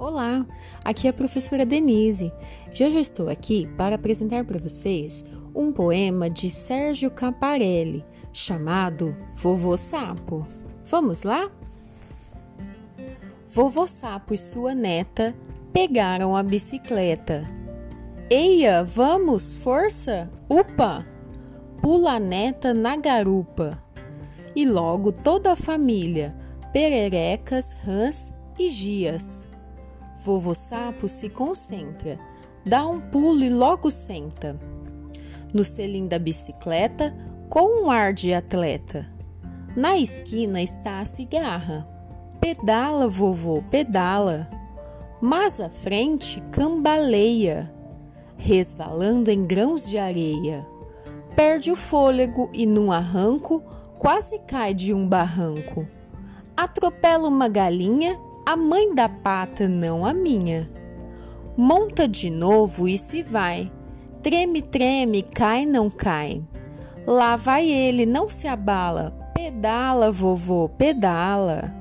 Olá, aqui é a professora Denise. E hoje estou aqui para apresentar para vocês um poema de Sérgio Caparelli chamado Vovô Sapo. Vamos lá? Vovô Sapo e sua neta pegaram a bicicleta. Eia, vamos, força! Upa! Pula a neta na garupa. E logo toda a família, pererecas, rãs e gias. Vovô Sapo se concentra, dá um pulo e logo senta. No selim da bicicleta, com um ar de atleta. Na esquina está a cigarra. Pedala, vovô, pedala. Mas à frente cambaleia, resvalando em grãos de areia. Perde o fôlego e, num arranco, quase cai de um barranco. Atropela uma galinha a mãe da pata, não a minha. Monta de novo e se vai. Treme, treme, cai, não cai. Lá vai ele, não se abala. Pedala, vovô, pedala.